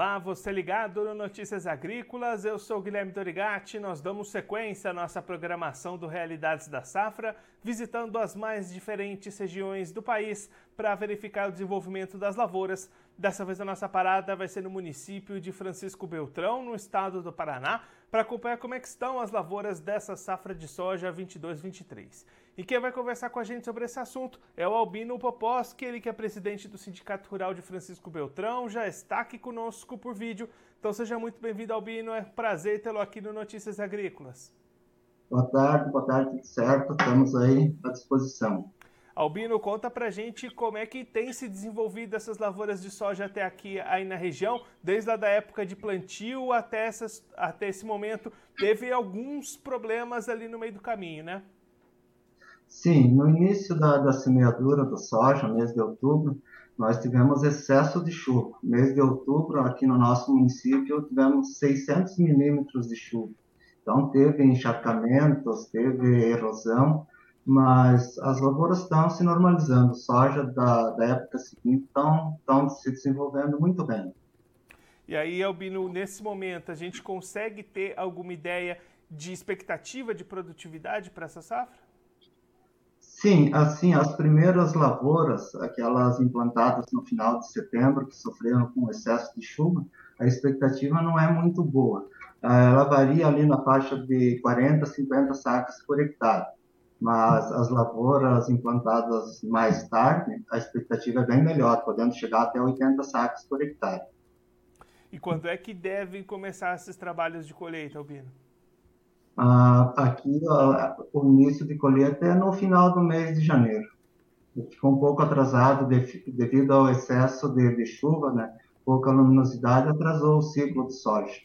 Olá, você ligado no Notícias Agrícolas, eu sou Guilherme Dorigatti. Nós damos sequência à nossa programação do Realidades da Safra, visitando as mais diferentes regiões do país para verificar o desenvolvimento das lavouras. Dessa vez a nossa parada vai ser no município de Francisco Beltrão, no estado do Paraná, para acompanhar como é estão as lavouras dessa safra de soja 22-23. E quem vai conversar com a gente sobre esse assunto é o Albino Poposki, ele que é presidente do Sindicato Rural de Francisco Beltrão, já está aqui conosco por vídeo. Então seja muito bem-vindo, Albino. É um prazer tê-lo aqui no Notícias Agrícolas. Boa tarde, boa tarde, tudo certo? Estamos aí à disposição. Albino, conta pra gente como é que tem se desenvolvido essas lavouras de soja até aqui aí na região, desde a da época de plantio até, essas, até esse momento. Teve alguns problemas ali no meio do caminho, né? Sim, no início da, da semeadura da soja, mês de outubro, nós tivemos excesso de chuva. Mês de outubro, aqui no nosso município, tivemos 600 milímetros de chuva. Então, teve encharcamentos, teve erosão, mas as lavouras estão se normalizando. Soja da, da época seguinte estão, se desenvolvendo muito bem. E aí, Albino, nesse momento, a gente consegue ter alguma ideia de expectativa de produtividade para essa safra? Sim, assim, as primeiras lavouras, aquelas implantadas no final de setembro, que sofreram com excesso de chuva, a expectativa não é muito boa. Ah, ela varia ali na faixa de 40, 50 sacas por hectare. Mas as lavouras implantadas mais tarde, a expectativa é bem melhor, podendo chegar até 80 sacas por hectare. E quando é que devem começar esses trabalhos de colheita, Albino? Ah, aqui ah, o início de colheita é no final do mês de janeiro. Ficou um pouco atrasado devido ao excesso de, de chuva, né? Pouca luminosidade atrasou o ciclo de soja.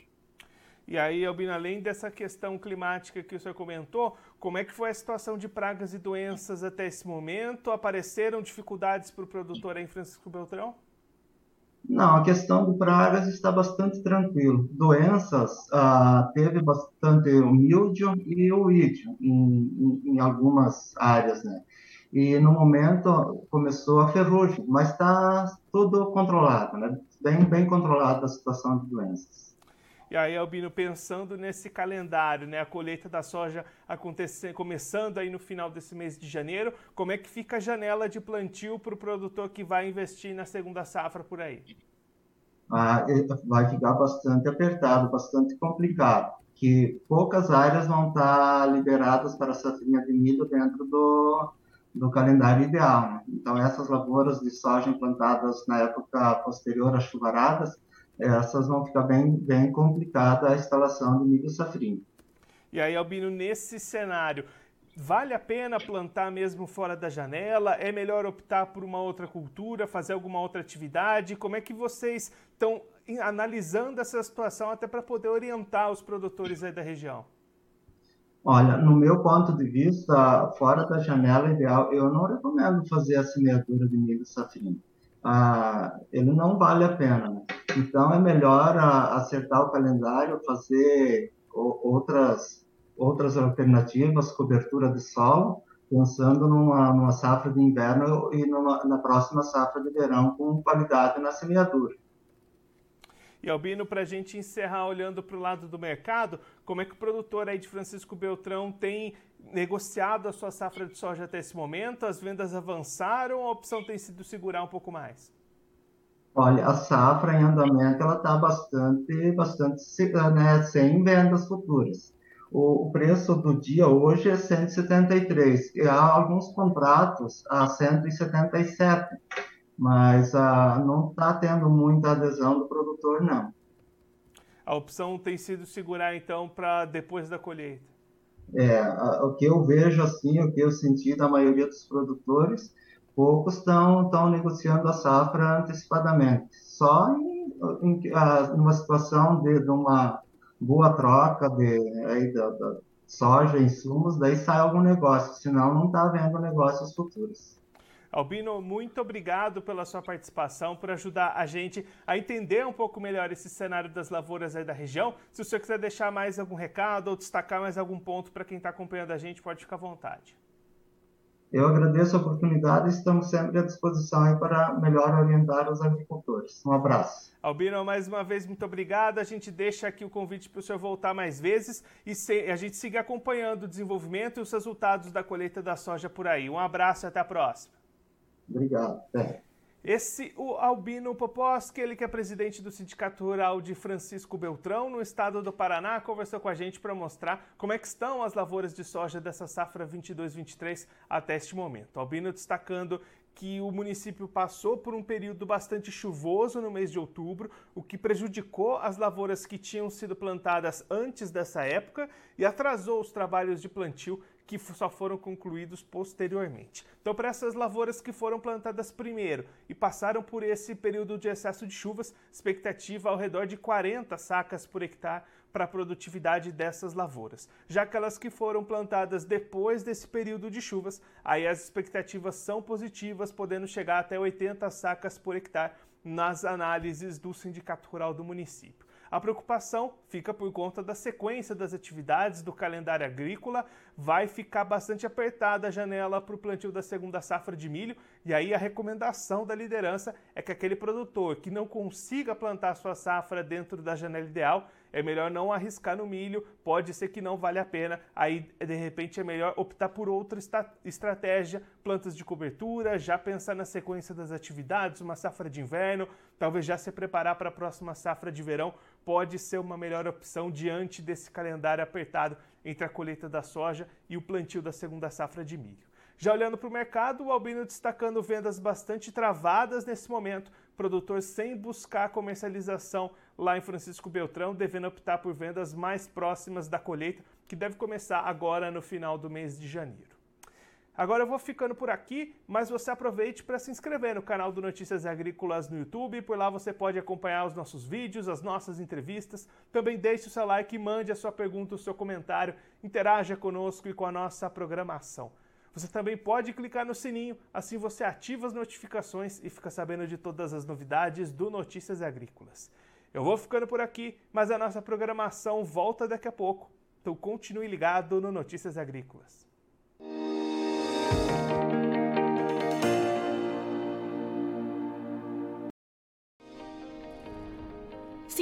E aí, Albino, além dessa questão climática que o senhor comentou, como é que foi a situação de pragas e doenças até esse momento? Apareceram dificuldades para o produtor aí Francisco Beltrão? Não, a questão de pragas está bastante tranquilo. Doenças, ah, teve bastante o míldio e o ídio em, em, em, algumas áreas, né? E no momento começou a ferrugem, mas está tudo controlado, né? Bem, bem controlada a situação de doenças. E aí, Albino, pensando nesse calendário, né, a colheita da soja acontecendo, começando aí no final desse mês de janeiro, como é que fica a janela de plantio para o produtor que vai investir na segunda safra por aí? Ah, vai ficar bastante apertado, bastante complicado, que poucas áreas vão estar liberadas para a safrinha de milho dentro do, do calendário ideal. Né? Então, essas lavouras de soja implantadas na época posterior às chuvaradas, essas vão ficar bem, bem complicada a instalação do milho safrinho. E aí, Albino, nesse cenário, vale a pena plantar mesmo fora da janela? É melhor optar por uma outra cultura, fazer alguma outra atividade? Como é que vocês estão analisando essa situação até para poder orientar os produtores aí da região? Olha, no meu ponto de vista, fora da janela ideal, eu não recomendo fazer a semeadura de milho safrinho. Ah, ele não vale a pena. Então é melhor acertar o calendário, fazer outras, outras alternativas, cobertura de solo, pensando numa, numa safra de inverno e numa, na próxima safra de verão com qualidade na semeadura. E Albino, para a gente encerrar olhando para o lado do mercado, como é que o produtor aí de Francisco Beltrão tem negociado a sua safra de soja até esse momento? As vendas avançaram ou a opção tem sido segurar um pouco mais? Olha, a safra em andamento ela está bastante, bastante né, sem vendas futuras. O, o, preço do dia hoje é 173 e há alguns contratos a 177, mas ah, não está tendo muita adesão do produtor não. A opção tem sido segurar então para depois da colheita. É, o que eu vejo assim, o que eu senti da maioria dos produtores poucos estão negociando a safra antecipadamente. Só em, em a, numa situação de, de, uma boa troca de aí, da, da soja, insumos, daí sai algum negócio, senão não está havendo negócios futuros. Albino, muito obrigado pela sua participação, por ajudar a gente a entender um pouco melhor esse cenário das lavouras aí da região. Se o senhor quiser deixar mais algum recado ou destacar mais algum ponto para quem está acompanhando a gente, pode ficar à vontade. Eu agradeço a oportunidade e estamos sempre à disposição para melhor orientar os agricultores. Um abraço. Albino, mais uma vez, muito obrigado. A gente deixa aqui o convite para o senhor voltar mais vezes e a gente siga acompanhando o desenvolvimento e os resultados da colheita da soja por aí. Um abraço e até a próxima. Obrigado. É. Esse, o Albino Poposki, ele que é presidente do Sindicato Rural de Francisco Beltrão, no estado do Paraná, conversou com a gente para mostrar como é que estão as lavouras de soja dessa safra 22-23 até este momento. Albino destacando que o município passou por um período bastante chuvoso no mês de outubro, o que prejudicou as lavouras que tinham sido plantadas antes dessa época e atrasou os trabalhos de plantio que só foram concluídos posteriormente. Então, para essas lavouras que foram plantadas primeiro e passaram por esse período de excesso de chuvas, expectativa ao redor de 40 sacas por hectare para a produtividade dessas lavouras. Já aquelas que foram plantadas depois desse período de chuvas, aí as expectativas são positivas, podendo chegar até 80 sacas por hectare nas análises do Sindicato Rural do município. A preocupação fica por conta da sequência das atividades do calendário agrícola, vai ficar bastante apertada a janela para o plantio da segunda safra de milho, e aí a recomendação da liderança é que aquele produtor que não consiga plantar sua safra dentro da janela ideal é melhor não arriscar no milho, pode ser que não vale a pena, aí de repente é melhor optar por outra estratégia, plantas de cobertura, já pensar na sequência das atividades, uma safra de inverno, talvez já se preparar para a próxima safra de verão, pode ser uma melhor opção diante desse calendário apertado entre a colheita da soja e o plantio da segunda safra de milho. Já olhando para o mercado, o Albino destacando vendas bastante travadas nesse momento, produtor sem buscar comercialização lá em Francisco Beltrão, devendo optar por vendas mais próximas da colheita, que deve começar agora no final do mês de janeiro. Agora eu vou ficando por aqui, mas você aproveite para se inscrever no canal do Notícias Agrícolas no YouTube, por lá você pode acompanhar os nossos vídeos, as nossas entrevistas. Também deixe o seu like mande a sua pergunta, o seu comentário, interaja conosco e com a nossa programação. Você também pode clicar no sininho, assim você ativa as notificações e fica sabendo de todas as novidades do Notícias Agrícolas. Eu vou ficando por aqui, mas a nossa programação volta daqui a pouco. Então continue ligado no Notícias Agrícolas.